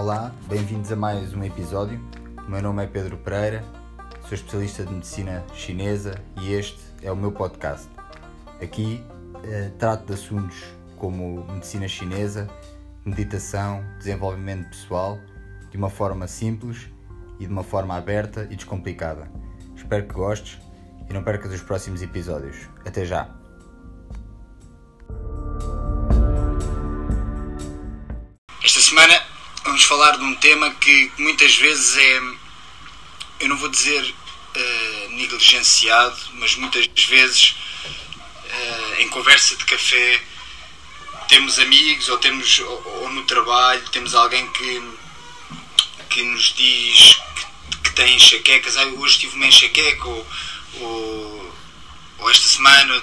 Olá, bem-vindos a mais um episódio. O meu nome é Pedro Pereira, sou especialista de medicina chinesa e este é o meu podcast. Aqui eh, trato de assuntos como medicina chinesa, meditação, desenvolvimento pessoal, de uma forma simples e de uma forma aberta e descomplicada. Espero que gostes e não percas os próximos episódios. Até já! Vamos falar de um tema que muitas vezes é, eu não vou dizer uh, negligenciado, mas muitas vezes uh, em conversa de café temos amigos ou temos ou, ou no trabalho temos alguém que que nos diz que, que tem enxaquecas, ah, hoje tive uma enxaqueca ou, ou, ou, esta semana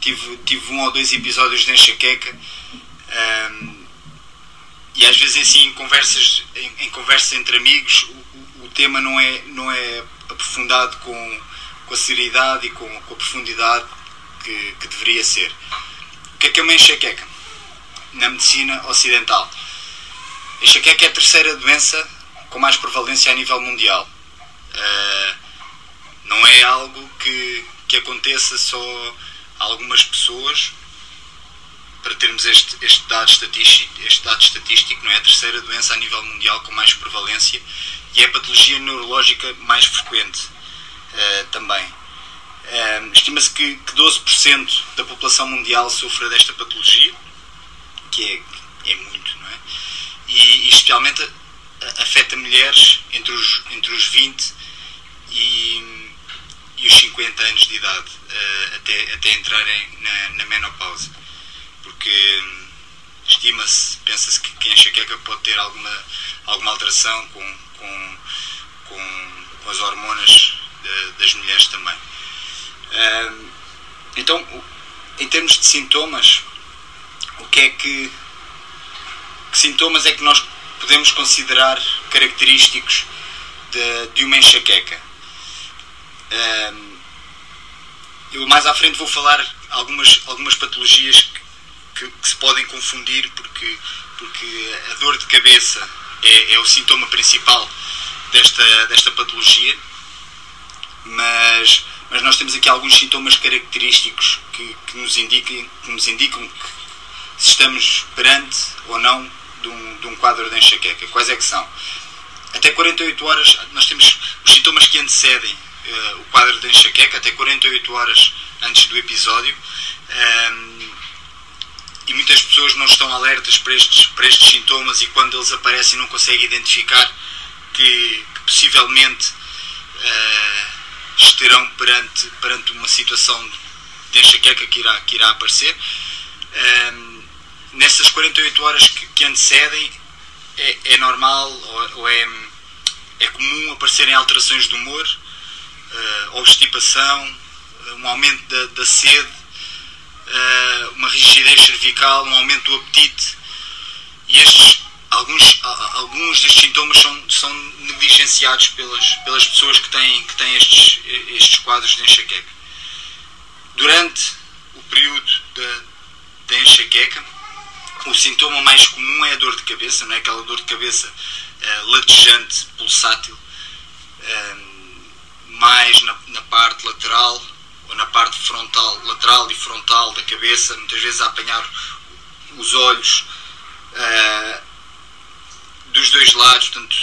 tive, tive um ou dois episódios de enxaqueca. Um, e às vezes assim em conversas, em, em conversas entre amigos o, o, tema não é, não é aprofundado com, com a seriedade e com, com a profundidade que, que deveria ser. O que é que é uma enxaqueca? Na medicina ocidental a enxaqueca é a terceira doença com mais prevalência a nível mundial. Uh, não é algo que, que aconteça só a algumas pessoas, para termos este, este, dado estatístico, este dado estatístico, não é a terceira doença a nível mundial com mais prevalência e é a patologia neurológica mais frequente uh, também. Uh, Estima-se que, que 12% da população mundial sofra desta patologia, que é, é muito, não é? e, e especialmente afeta mulheres entre os, entre os 20 e, e os 50 anos de idade, uh, até, até entrarem na, na menopausa. Porque estima-se, pensa-se que quem enxaqueca pode ter alguma, alguma alteração com, com, com, com as hormonas de, das mulheres também. Uh, então, em termos de sintomas, o que é que que sintomas é que nós podemos considerar característicos de, de uma enxaqueca? Um, eu mais à frente vou falar algumas, algumas patologias que, que, que, se podem confundir porque, porque a dor de cabeça é, é o sintoma principal desta, desta patologia, mas, mas nós temos aqui alguns sintomas característicos que, que, nos, indiquem, que nos indicam que se estamos perante ou não de um, de um quadro de enxaqueca. Quais é que são? Até 48 horas, nós temos os sintomas que antecedem uh, o quadro de enxaqueca, até 48 horas antes do episódio. Ehm, e muitas pessoas não estão alertas para estes, para estes sintomas e quando eles aparecem não conseguem identificar que, que possivelmente uh, estarão perante, perante uma situação de enxaqueca que irá, que irá aparecer. Ehm, nessas 48 horas que, que antecedem, é, é normal ou, ou, é, é comum aparecerem alterações de humor, uh, obstipação, uh, um aumento da, da sede, uh, uma rigidez cervical, um aumento do apetite. E estes, alguns, alguns destes sintomas são, são negligenciados pelas, pelas pessoas que têm, que têm estes, estes quadros de enxaqueca. Durante o período da, enxaqueca, o sintoma mais comum é a dor de cabeça, não é? aquela dor de cabeça uh, latejante, pulsátil, uh, mais na, na, parte lateral ou na parte frontal, lateral e frontal da cabeça, muitas vezes a apanhar os olhos uh, dos dois lados, portanto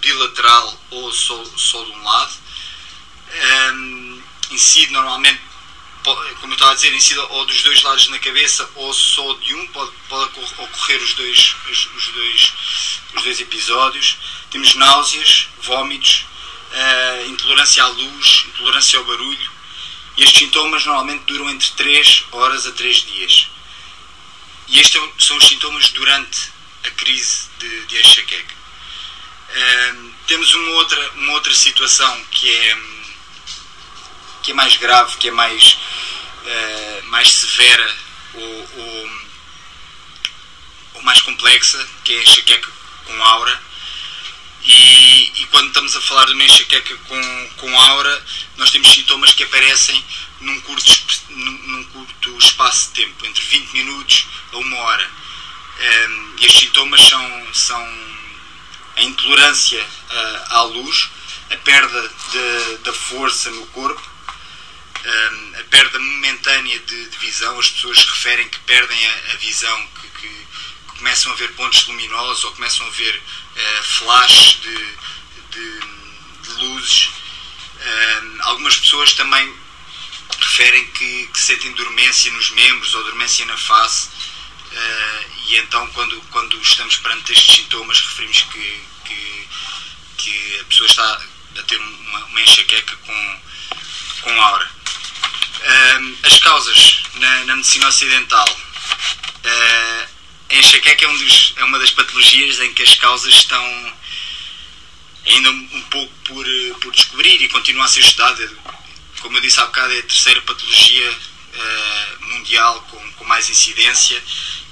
bilateral ou só, só de um lado. Um, incide normalmente como eu estava a dizer, incide ou dos dois lados na cabeça ou só de um, pode, pode ocorrer os dois, os, os dois, os dois episódios. Temos náuseas, vômitos, uh, intolerância à luz, intolerância ao barulho. E estes sintomas normalmente duram entre 3 horas a 3 dias. E estes são os sintomas durante a crise de, de enxaqueca. Temos uma outra, uma outra situação que é que é mais grave, que é mais, uh, mais severa ou, ou, ou, mais complexa, que é a enxaqueca com aura. E, e, quando estamos a falar de uma enxaqueca com, com aura, nós temos sintomas que aparecem num curto, num curto espaço de tempo, entre 20 minutos a uma hora. Um, ehm, e estes sintomas são, são a intolerância à luz, a perda da força no corpo, a perda momentânea de, de, visão. As pessoas referem que perdem a, a visão, que, que, começam a ver pontos luminosos ou começam a ver uh, flashes de, de, de luzes. algumas pessoas também referem que, que, sentem dormência nos membros ou dormência na face. Uh, e então, quando, quando estamos perante estes sintomas, referimos que, que, que a pessoa está a ter uma, uma enxaqueca com, com aura. Uh, as causas na, na medicina ocidental. A enxaqueca é, um dos, é uma das patologias em que as causas estão ainda um pouco por, por descobrir e continua a ser estudada. Como eu disse há bocado, é a terceira patologia uh, mundial com, com mais incidência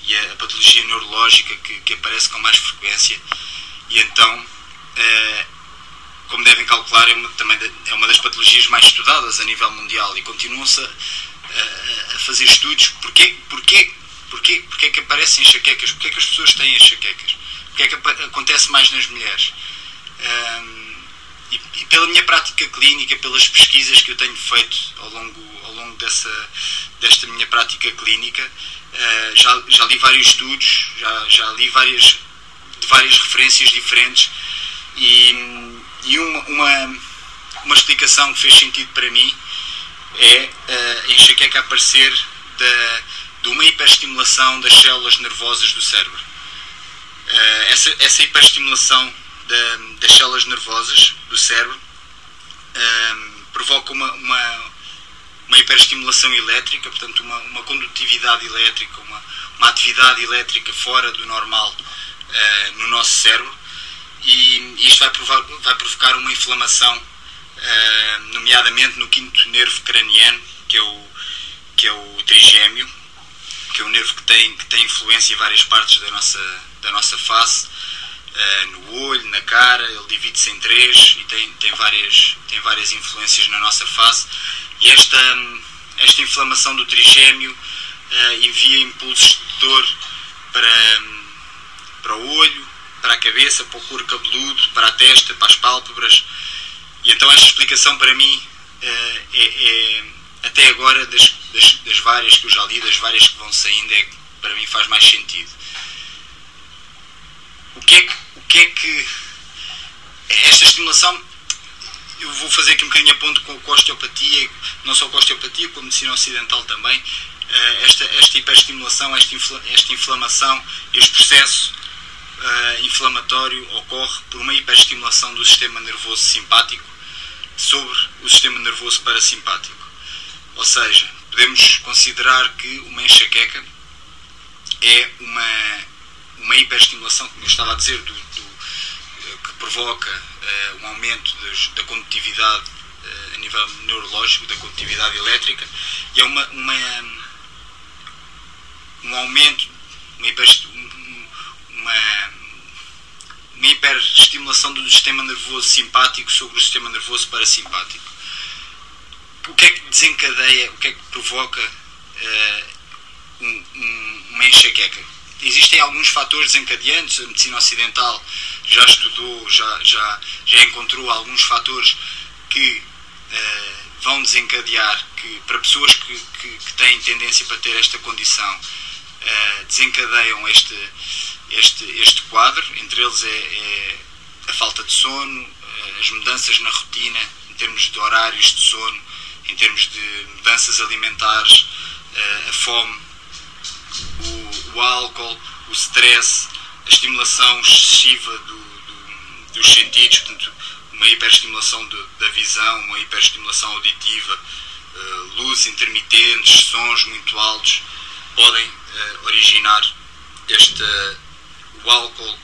e a, a patologia neurológica que, que, aparece com mais frequência. E então, uh, como devem calcular, é uma, também é uma das patologias mais estudadas a nível mundial e continuam-se a, a, a, fazer estudos. Porquê, porquê, porquê, porquê que aparecem enxaquecas? Porquê que as pessoas têm enxaquecas? Porquê que acontece mais nas mulheres? Um, e, e, pela minha prática clínica, pelas pesquisas que eu tenho feito ao longo, ao longo dessa, desta minha prática clínica, uh, já, já li vários estudos, já, já li várias, de várias referências diferentes e e uma, uma, uma explicação que fez sentido para mim é uh, a enxaqueca aparecer da, de uma hiperestimulação das células nervosas do cérebro. Uh, essa, essa hiperestimulação da, das células nervosas do cérebro uh, provoca uma, uma, uma hiperestimulação elétrica, portanto, uma, uma condutividade elétrica, uma, uma atividade elétrica fora do normal uh, no nosso cérebro e isto vai, provar, vai provocar uma inflamação, uh, nomeadamente no quinto nervo craniano, que é o, que é o trigêmeo, que é um nervo que tem, que tem influência em várias partes da nossa, da nossa face, uh, no olho, na cara, ele divide-se em três e tem, tem, várias, tem várias influências na nossa face. E esta, esta inflamação do trigêmeo uh, envia impulsos de dor para, para o olho, para a cabeça, para o couro cabeludo, para a testa, para as pálpebras. E então esta explicação para mim eh, é, é até agora, das, das, das, várias que eu já li, das várias que vão saindo, é que para mim faz mais sentido. O que é que, o que, é que esta estimulação, eu vou fazer aqui um bocadinho a ponto com, a osteopatia, não só com a osteopatia, com a medicina ocidental também, eh, esta, esta hiperestimulação, esta, esta inflamação, este processo uh, inflamatório ocorre por uma hiperestimulação do sistema nervoso simpático sobre o sistema nervoso parasimpático. Ou seja, podemos considerar que uma enxaqueca é uma, uma hiperestimulação, como eu estava a dizer, do, do eh, que provoca uh, um aumento das, da condutividade uh, a nível neurológico, da condutividade elétrica, e é uma, uma um aumento, uma, uma, uma hiperestimulação do sistema nervoso simpático sobre o sistema nervoso parasimpático. O que é que desencadeia, o que é que provoca uh, um, um, uma enxaqueca? Existem alguns fatores desencadeantes, a medicina ocidental já estudou, já, já, já encontrou alguns fatores que uh, vão desencadear, que para pessoas que, que, que, têm tendência para ter esta condição, uh, desencadeiam este, este, este quadro, entre eles é, é a falta de sono, as mudanças na rotina, em termos de horários de sono, em termos de mudanças alimentares, eh, a fome, o, o álcool, o stress, a estimulação excessiva do, do, dos sentidos, portanto, uma hiperestimulação de, da visão, uma hiperestimulação auditiva, uh, luzes intermitentes, sons muito altos, podem uh, originar esta o álcool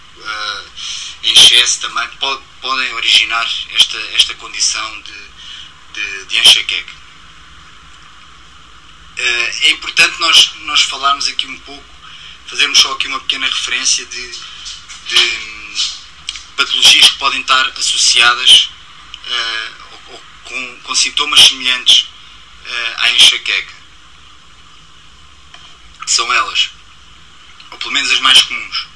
em excesso também pode, podem originar esta, esta condição de, de, de é importante nós, nós falarmos aqui um pouco, fazermos só aqui uma pequena referência de, de patologias que podem estar associadas uh, ou, ou com, com, sintomas semelhantes uh, à enxaqueca. São elas, ou pelo menos as mais comuns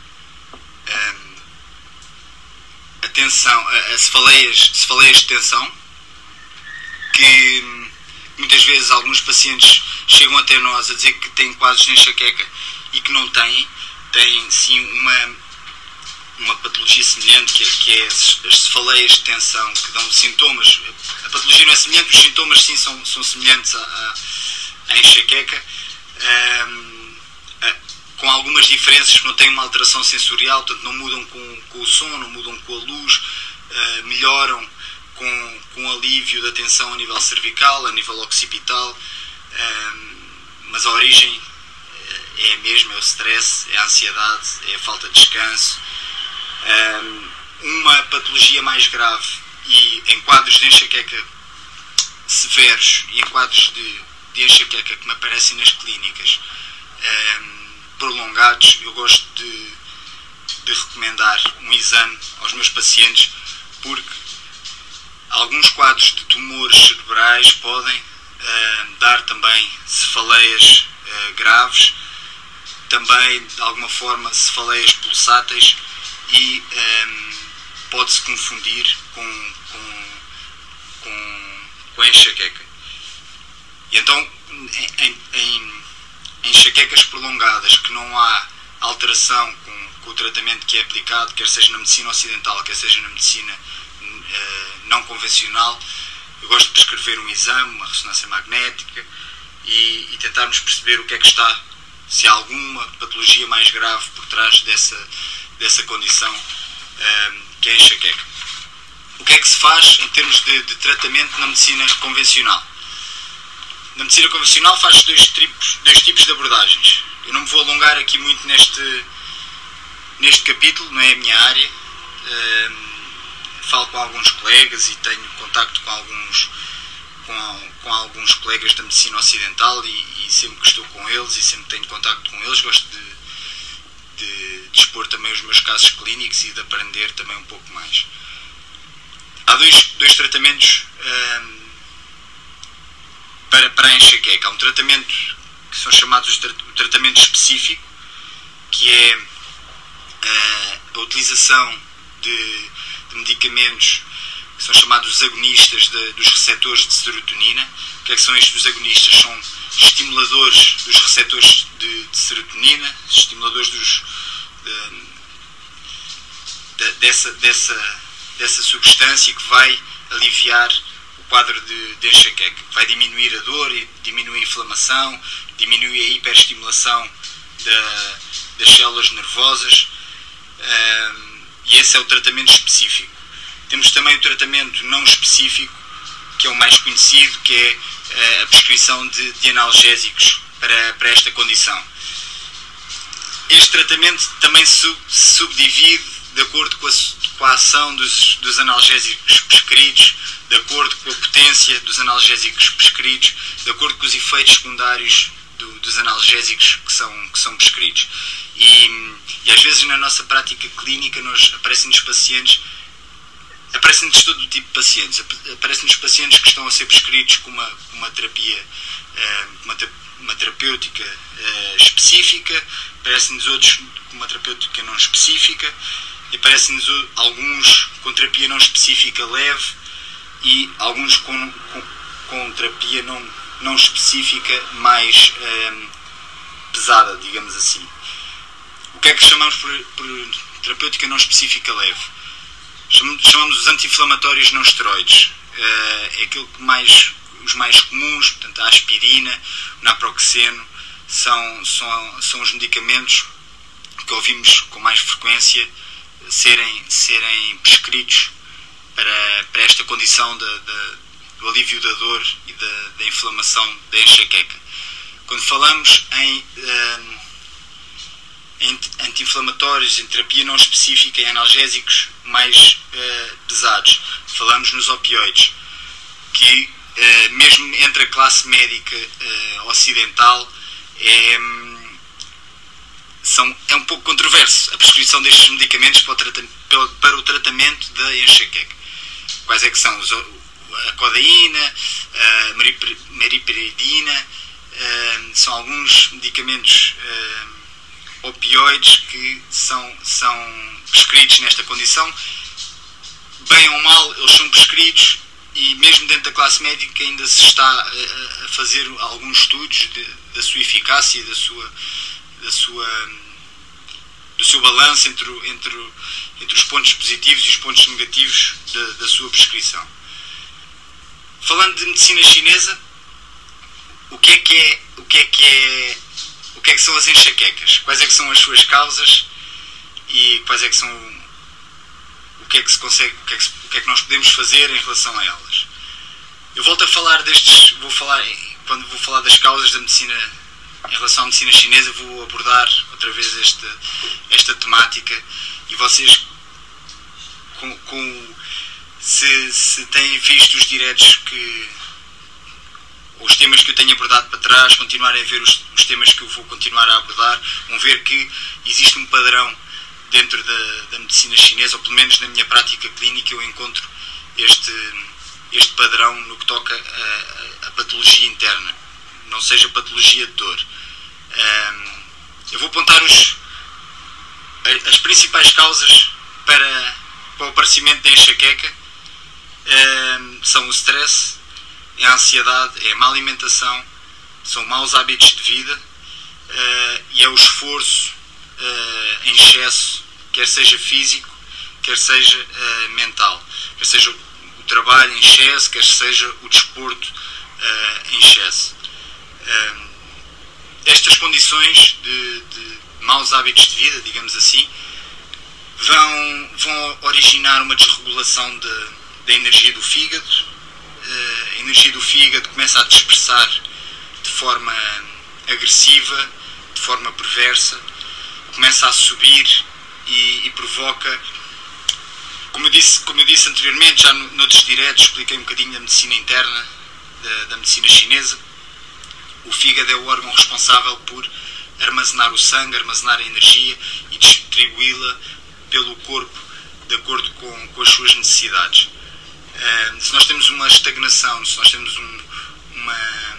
tensão, a, a cefaleias, cefaleias de tensão, que muitas vezes alguns pacientes chegam até nós a dizer que têm quadros de enxaqueca e que não têm, têm sim uma, uma patologia semelhante, que é, que é as, as cefaleias de tensão, que dão sintomas. A patologia não é semelhante, os sintomas sim são, são semelhantes à, à enxaqueca. Um, com algumas diferenças não têm uma alteração sensorial, portanto não mudam com, com o som, não mudam com a luz, uh, melhoram com, com alívio da tensão a nível cervical, a nível occipital, uh, mas a origem eh, é a mesma, é o stress, é a ansiedade, é a falta de descanso. Uh, uma patologia mais grave e em quadros de enxaqueca severos e em quadros de, de enxaqueca que me aparecem nas clínicas, prolongados, eu gosto de, de recomendar um exame aos meus pacientes porque alguns quadros de tumores cerebrais podem uh, dar também cefaleias uh, graves, também de alguma forma cefaleias pulsáteis e um, eh, pode-se confundir com, com, com, com a enxaqueca. E então, em, em enxaquecas prolongadas, que não há alteração com, com, o tratamento que é aplicado, quer seja na medicina ocidental, quer seja na medicina não convencional, eu gosto de prescrever um exame, uma ressonância magnética e, e, tentarmos perceber o que é que está, se há alguma patologia mais grave por trás dessa, dessa condição uh, que é enxaqueca. O que é que se faz em termos de, de tratamento na medicina convencional? Na medicina convencional faz dois tipos, dois tipos de abordagens. Eu não me vou alongar aqui muito neste, neste capítulo, não é a minha área. Um, falo com alguns colegas e tenho contacto com alguns, com, com alguns colegas da medicina ocidental e, e, sempre que estou com eles e sempre tenho contacto com eles, gosto de, de, de expor também os meus casos clínicos e de aprender também um pouco mais. Há dois, dois tratamentos um, para, para a enxaqueca. Há um tratamento que são chamados de tratamento específico, que é uh, a utilização de, de, medicamentos que são chamados agonistas de, dos receptores de serotonina. O que, é que são estes agonistas? São estimuladores dos receptores de, de serotonina, estimuladores dos, de, dessa, dessa, dessa substância que vai aliviar quadro de, de enxaqueca. Vai diminuir a dor diminui a inflamação, diminui a hiperestimulação da, das células nervosas um, e esse é o tratamento específico. Temos também o tratamento não específico, que é o mais conhecido, que é eh, a prescrição de, de analgésicos para, para esta condição. Este tratamento também sub, subdivide de acordo com a, com a ação dos, dos analgésicos prescritos de acordo com a potência dos analgésicos prescritos, de acordo com os efeitos secundários do, dos analgésicos que são, que são prescritos. E, e às vezes na nossa prática clínica nos aparecem-nos pacientes aparecem-nos todo o tipo de pacientes. Aparecem-nos pacientes que estão a ser prescritos com uma, uma terapia, eh, uma, uma terapêutica eh, específica, aparecem-nos outros com uma terapêutica não específica, e aparecem-nos alguns com terapia não específica leve, e alguns com, com, com terapia não, não específica mais um, pesada, digamos assim. Que é que chamamos por, por terapêutica não específica leve? Chamamos, os anti-inflamatórios não esteroides. Uh, é aquilo que mais, os mais comuns, portanto a aspirina, o naproxeno, são, são, são os medicamentos que ouvimos com mais frequência serem, serem prescritos para, para esta condição de, do alívio da dor e da, da inflamação da enxaqueca. Quando falamos em, em anti-inflamatórios, em terapia não específica, em analgésicos mais uh, pesados, falamos nos opioides, que uh, mesmo entre a classe médica ocidental é, são, é um pouco controverso a prescrição destes medicamentos para o, para o tratamento da enxaqueca. Quais é que são? A codeína, a meriperidina, são alguns medicamentos opioides que são, são prescritos nesta condição bem ou mal, eles são prescritos e mesmo dentro da classe médica ainda se está a, fazer alguns estudos de, da sua eficácia, da sua, da sua, do seu balanço entre, entre, entre os pontos positivos e os pontos negativos da, da sua prescrição. Falando de medicina chinesa, o que é que é, o que é que é, o que é que são as enxaquecas? Quais é que são as suas causas e quais é que são o que é que se consegue, o que é que, o que, é que nós podemos fazer em relação a elas. Eu volto a falar destes, vou falar, quando vou falar das causas da medicina, em relação à medicina chinesa, vou abordar outra vez esta, esta temática e vocês, com, com se, se têm visto os diretos que os temas que eu tenho abordado para trás, continuarem a ver os, os temas que eu vou continuar a abordar, vão ver que existe um padrão dentro da, da, medicina chinesa, ou pelo menos na minha prática clínica, eu encontro este, este padrão no que toca a, a, patologia interna, não seja patologia de dor. Um, eu vou apontar os, as principais causas para, para o aparecimento da enxaqueca um, são o stress, é a ansiedade, é a má alimentação, são maus hábitos de vida uh, e é o esforço uh, em excesso, quer seja físico, quer seja uh, mental, quer seja o trabalho em excesso, quer seja o desporto em excesso. estas condições de, de maus hábitos de vida, digamos assim, vão, vão originar uma desregulação de, da energia do fígado. A energia do fígado começa a dispersar de forma agressiva, de forma perversa, começa a subir e, e provoca, como eu, disse, como eu disse anteriormente, já no, noutros diretos expliquei um bocadinho da medicina interna, da, da medicina chinesa, o fígado é o órgão responsável por armazenar o sangue, armazenar a energia e distribuí-la pelo corpo de acordo com, com as suas necessidades. Uh, se nós temos uma estagnação, se nós temos um, uma.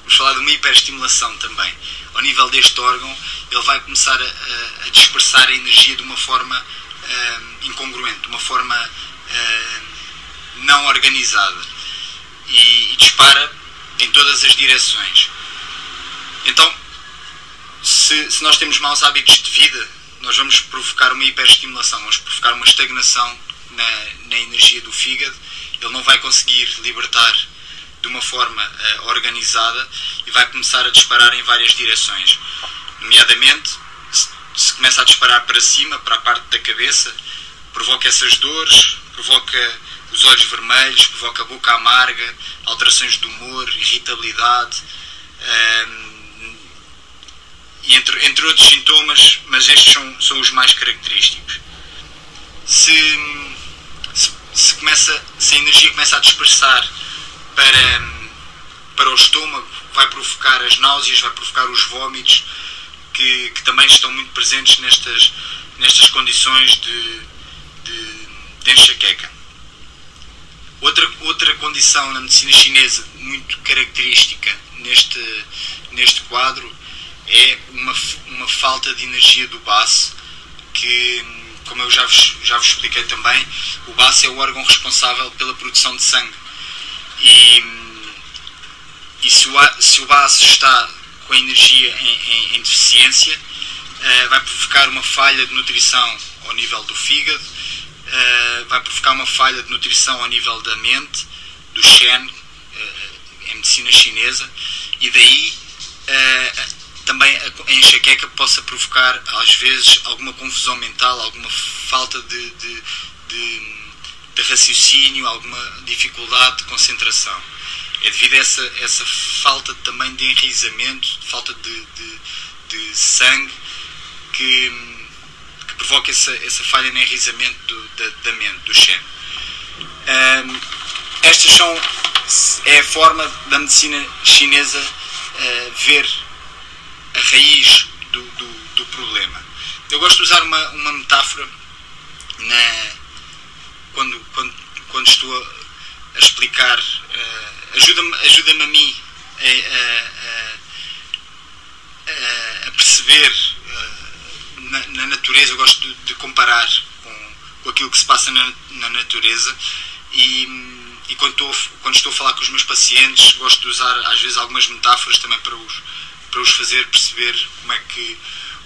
Vamos falar de uma hiperestimulação também ao nível deste órgão, ele vai começar a, a dispersar a energia de uma forma uh, incongruente, de uma forma uh, não organizada e, e, dispara em todas as direções. Então, se, se nós temos maus hábitos de vida, nós vamos provocar uma hiperestimulação, vamos provocar uma estagnação na, na energia do fígado, ele não vai conseguir libertar de uma forma uh, organizada e vai começar a disparar em várias direções. Nomeadamente, se, se começa a disparar para cima, para a parte da cabeça, provoca essas dores, provoca os olhos vermelhos, provoca a boca amarga, alterações de humor, irritabilidade, ehm, e entre, entre outros sintomas, mas estes são, são os mais característicos. Se, se, começa, se a energia começa a dispersar para, para o estômago, vai provocar as náuseas, vai provocar os vômitos, que, que também estão muito presentes nestas, nestas condições de, de, de enxaqueca. Outra, outra condição na medicina chinesa muito característica neste, neste quadro é uma, uma falta de energia do baço, que, como eu já vos, já vos expliquei também, o baço é o órgão responsável pela produção de sangue. E, e se, o, se o baço está com a energia em, em, em deficiência, uh, vai provocar uma falha de nutrição ao nível do fígado, uh, vai provocar uma falha de nutrição ao nível da mente, do Shen, uh, em medicina chinesa, e daí também a enxaqueca possa provocar, às vezes, alguma confusão mental, alguma falta de, de, de de raciocínio, alguma dificuldade de concentração. É devido a essa, essa falta também de enraizamento, falta de, de, sangue, que, que, provoca essa, essa falha no enraizamento do, da, da, mente, do Shen. Um, estas são é a forma da medicina chinesa uh, ver a raiz do, do, do, problema. Eu gosto de usar uma, uma metáfora na, quando, quando, quando estou a, a explicar, uh, ajuda-me ajuda a mim a, a, a perceber uh, na, na, natureza, eu gosto de, de comparar com, com, aquilo que se passa na, na natureza e, e quando, estou, quando estou a falar com os meus pacientes gosto de usar às vezes algumas metáforas também para os, para os fazer perceber como é, que,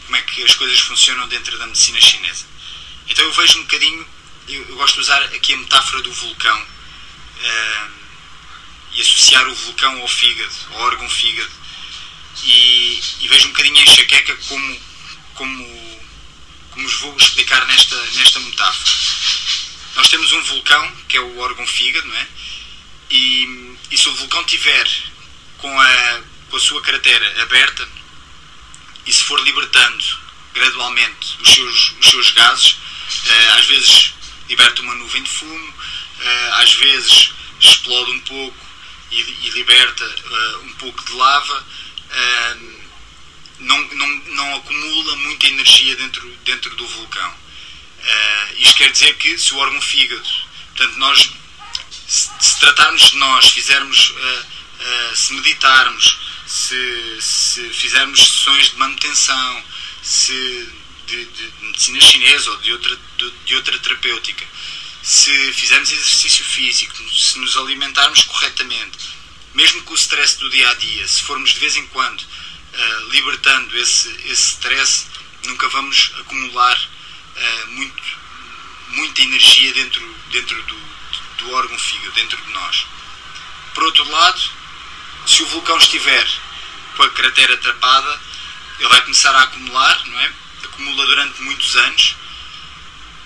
como é que as coisas funcionam dentro da medicina chinesa. Então eu vejo um bocadinho, eu, eu gosto de usar aqui a metáfora do vulcão uh, e associar o vulcão ao fígado, ao órgão fígado. E, e vejo um bocadinho a enxaqueca como, como, como vos vou explicar nesta, nesta metáfora. Nós temos um vulcão, que é o órgão fígado, não é? E, e se o vulcão tiver com a, com a sua cratera aberta e se for libertando gradualmente os seus, os seus gases, uh, às vezes liberta uma nuvem de fumo, uh, às vezes explode um pouco e, e liberta uh, um pouco de lava, não, não, não acumula muita energia dentro, dentro do vulcão. isto quer dizer que se o órgão fígado, portanto, nós, se tratarmos de nós, fizermos, se meditarmos, se, se fizermos sessões de manutenção, se de, de medicina chinesa ou de outra, de, de, outra terapêutica, se fizermos exercício físico, se nos alimentarmos corretamente, mesmo com o stress do dia a dia, se formos de vez em quando uh, libertando esse, esse stress, nunca vamos acumular uh, muito, muita energia dentro, dentro do, do órgão fígado, dentro de nós. Por outro lado, se o vulcão estiver com a cratera tapada, ele vai começar a acumular, não é? Acumula durante muitos anos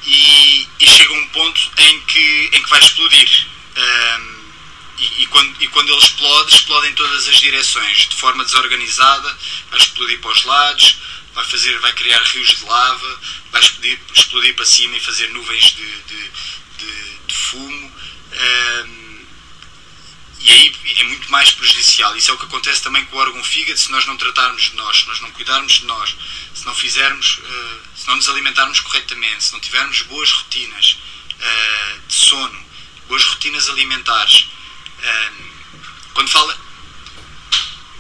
e, e chega a um ponto em que, em que vai explodir. Um, e, e, quando, e quando ele explode, explode em todas as direções, de forma desorganizada, vai explodir para os lados, vai, fazer, vai criar rios de lava, vai explodir, explodir para cima e fazer nuvens de, de, de, de fumo. Um, e aí é muito mais prejudicial. Isso é o que acontece também com o órgão fígado se nós não tratarmos de nós, se nós não cuidarmos de nós, se não fizermos, uh, se não nos alimentarmos corretamente, se não tivermos boas rotinas uh, de sono, boas rotinas alimentares. Uh, quando fala.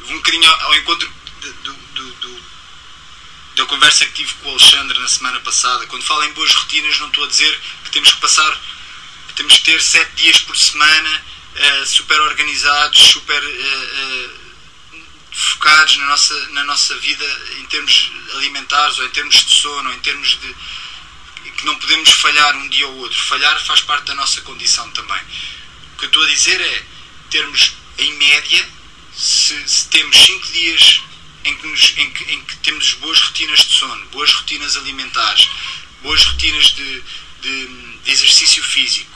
Um bocadinho ao encontro do, do, do, da conversa que tive com o Alexandre na semana passada. Quando falo em boas rotinas, não estou a dizer que temos que passar, que temos que ter sete dias por semana uh, super organizados, super uh, focados na nossa, na nossa vida em termos alimentares ou em termos de sono ou em termos de que não podemos falhar um dia ou outro. Falhar faz parte da nossa condição também. O que eu estou a dizer é termos em média, se, se temos 5 dias em que, nos, em, que, em que, temos boas rotinas de sono, boas rotinas alimentares, boas rotinas de, de, de exercício físico,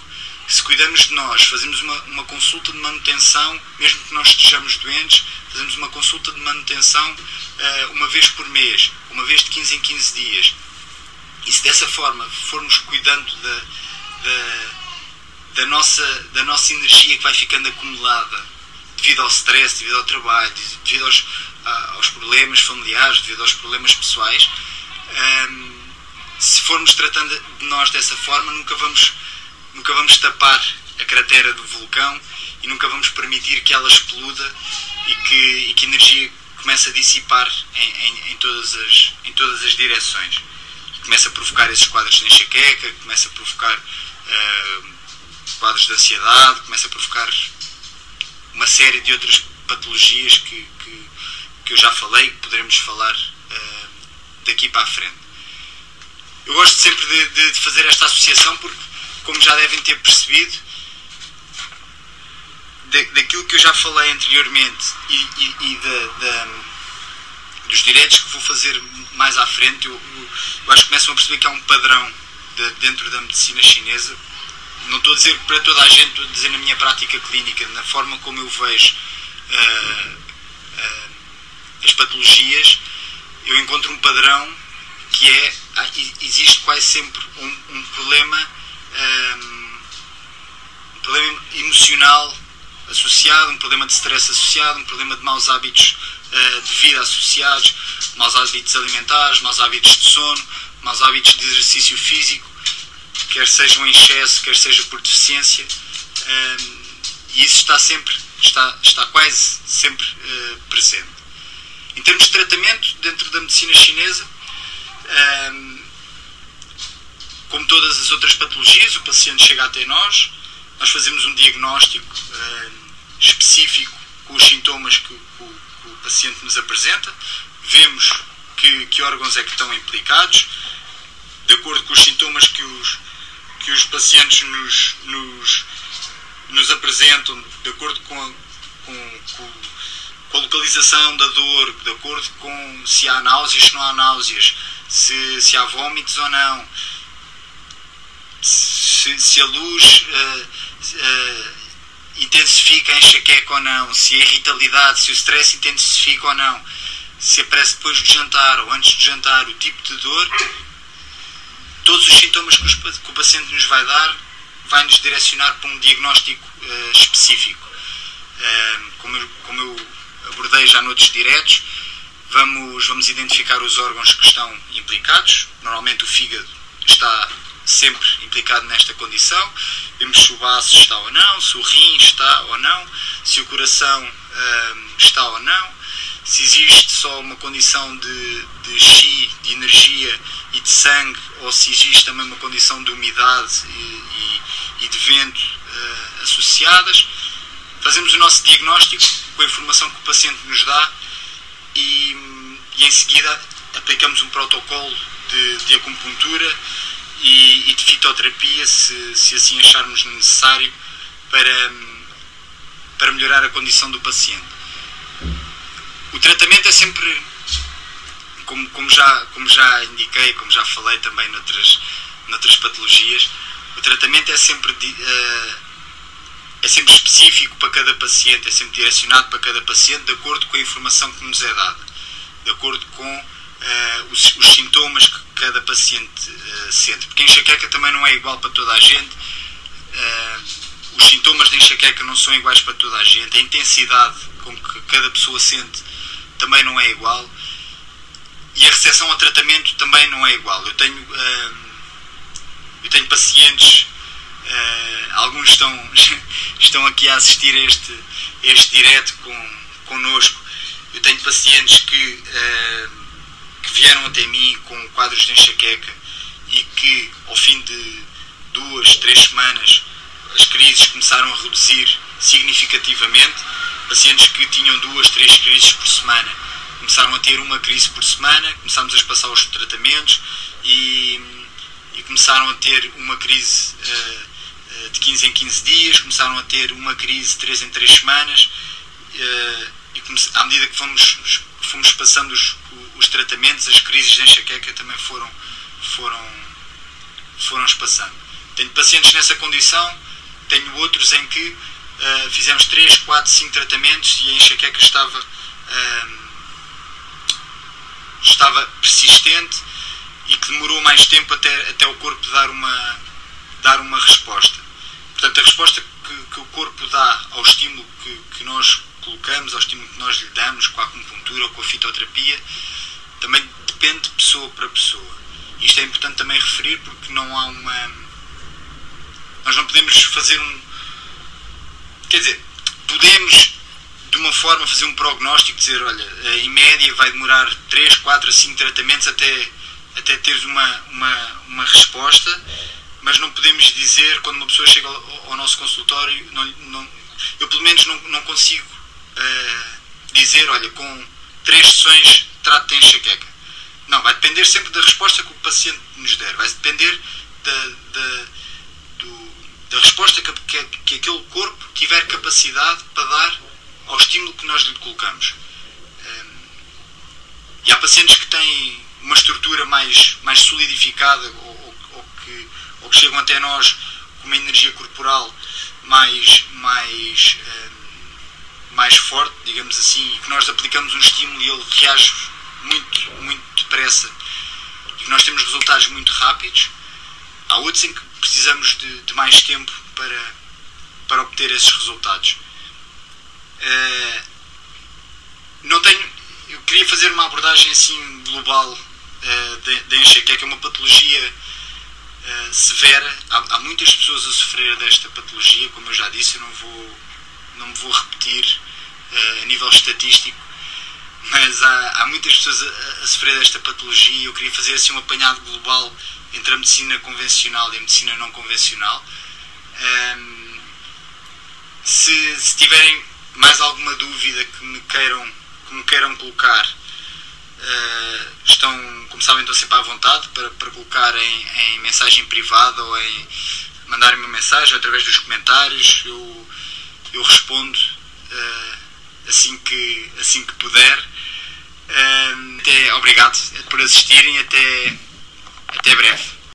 se cuidamos de nós, fazemos uma, uma consulta de manutenção, mesmo que nós estejamos doentes, fazemos uma consulta de manutenção uh, uma vez por mês, uma vez de 15 em 15 dias. E se dessa forma formos cuidando da, da, da, nossa, da nossa energia que vai ficando acumulada devido ao stress, devido ao trabalho, devido aos, aos problemas familiares, devido aos problemas pessoais, um, ehm, se formos tratando de nós dessa forma, nunca vamos nunca vamos tapar a cratera do vulcão e nunca vamos permitir que ela exploda e que, e que energia comece a dissipar em, em, em, todas, as, em todas as direções. Começa a provocar esses quadros de enxaqueca, começa a provocar uh, quadros de ansiedade, começa a provocar uma série de outras patologias que, que, que eu já falei que poderemos falar uh, daqui para a frente. Eu gosto sempre de, de fazer esta associação porque como já devem ter percebido, daquilo que eu já falei anteriormente e, e, e dos direitos que vou fazer mais à frente, eu, eu, acho que começam a perceber que há um padrão de, dentro da medicina chinesa. Não estou a dizer para toda a gente, estou a dizer na minha prática clínica, na forma como eu vejo uh, uh, as patologias, eu encontro um padrão que é, existe quase sempre um, um problema um problema emocional associado, um problema de stress associado, um problema de maus hábitos uh, de vida associados, maus hábitos alimentares, maus hábitos de sono, maus hábitos de exercício físico, quer sejam em excesso, quer seja por deficiência, um, e isso está sempre, está, está quase sempre uh, presente. Em termos de tratamento, dentro da medicina chinesa, um, como todas as outras patologias, o paciente chega até nós, nós fazemos um diagnóstico uh, específico com os sintomas que, o paciente nos apresenta, vemos que, que, órgãos é que estão implicados, de acordo com os sintomas que os, que os pacientes nos, nos, nos apresentam, de acordo com a, com, com, com a localização da dor, de acordo com se há náuseas, se não há náuseas, se, se há vômitos ou não, se, se a luz uh, uh, intensifica a enxaqueca ou não, se a irritabilidade, se o stress intensifica ou não, se aparece depois de jantar ou antes de jantar, o tipo de dor, todos os sintomas que, os, que o paciente nos vai dar vai nos direcionar para um diagnóstico uh, específico. como, eu, como eu abordei já noutros diretos, vamos, vamos identificar os órgãos que estão implicados. Normalmente o fígado está sempre implicado nesta condição. Vemos se o baço está ou não, se o rim está ou não, se o coração hum, está ou não, se existe só uma condição de, de chi, de energia e de sangue, ou se existe também uma condição de umidade e, e, e de vento uh, associadas. Fazemos o nosso diagnóstico com a informação que o paciente nos dá e, e em seguida aplicamos um protocolo de, de acupuntura e, e, de fitoterapia, se, se assim acharmos necessário, para, para melhorar a condição do paciente. O tratamento é sempre, como, como, já, como já indiquei, como já falei também noutras, noutras patologias, o tratamento é sempre, uh, é sempre específico para cada paciente, é sempre direcionado para cada paciente de acordo com a informação que nos é dada, de acordo com uh, os, os, sintomas que cada paciente uh, sente. Porque a enxaqueca também não é igual para toda a gente, uh, os sintomas da enxaqueca não são iguais para toda a gente, a intensidade com que cada pessoa sente também não é igual e a recepção ao tratamento também não é igual. Eu tenho, eu tenho pacientes, alguns estão, estão aqui a assistir este, este direto com, connosco. Eu tenho pacientes que que vieram até mim com quadros de enxaqueca e que ao fim de duas, três semanas as crises começaram a reduzir significativamente. Pacientes que tinham duas, três crises por semana começaram a ter uma crise por semana, começámos a passar os tratamentos e, e começaram a ter uma crise uh, de 15 em 15 dias, começaram a ter uma crise de 3 em 3 semanas uh, e à medida que fomos, fomos passando os, os tratamentos, as crises de enxaqueca também foram, foram, foram espaçando. Tenho pacientes nessa condição, tenho outros em que uh, fizemos 3, 4, 5 tratamentos e a enxaqueca estava, uh, estava persistente e que demorou mais tempo até, até o corpo dar uma, dar uma resposta. Portanto, a resposta que, que o corpo dá ao estímulo que, que nós colocamos, ao estímulo que nós lhe damos com a acupuntura ou com a fitoterapia, também depende de pessoa para pessoa. Isto é importante também referir porque não há uma. Nós não podemos fazer um. Quer dizer, podemos de uma forma fazer um prognóstico, dizer, olha, em média vai demorar 3, 4 a 5 tratamentos até, até teres uma, uma, uma resposta, mas não podemos dizer, quando uma pessoa chega ao, ao nosso consultório, não, não, eu pelo menos não, não consigo uh, dizer, olha, com três sessões trato de enxaqueca. Não, vai depender sempre da resposta que o paciente nos der. Vai depender da, da, do, da resposta que, que, que, aquele corpo tiver capacidade para dar ao estímulo que nós lhe colocamos. Um, e há pacientes que têm uma estrutura mais, mais solidificada ou, ou, que, ou que chegam até nós com uma energia corporal mais, mais um, mais forte, digamos assim, e que nós aplicamos um estímulo e ele reage muito, muito depressa e que nós temos resultados muito rápidos. Há outros em que precisamos de, de mais tempo para, para obter esses resultados. Uh, não tenho, eu queria fazer uma abordagem assim global uh, da enxaqueca, é uma patologia uh, severa. Há, há, muitas pessoas a sofrer desta patologia, como eu já disse, eu não vou, não me vou repetir uh, a nível estatístico, mas há, há muitas pessoas a, a, sofrer desta patologia e eu queria fazer assim um apanhado global entre a medicina convencional e a medicina não convencional. Um, se, se, tiverem mais alguma dúvida que me queiram, que me queiram colocar, uh, estão, como sabem, estão sempre à vontade para, para colocar em, em mensagem privada ou em mandarem uma mensagem através dos comentários. Eu, eu respondo uh, assim, que, assim que puder. Uh, até, obrigado por assistirem. Até, até breve.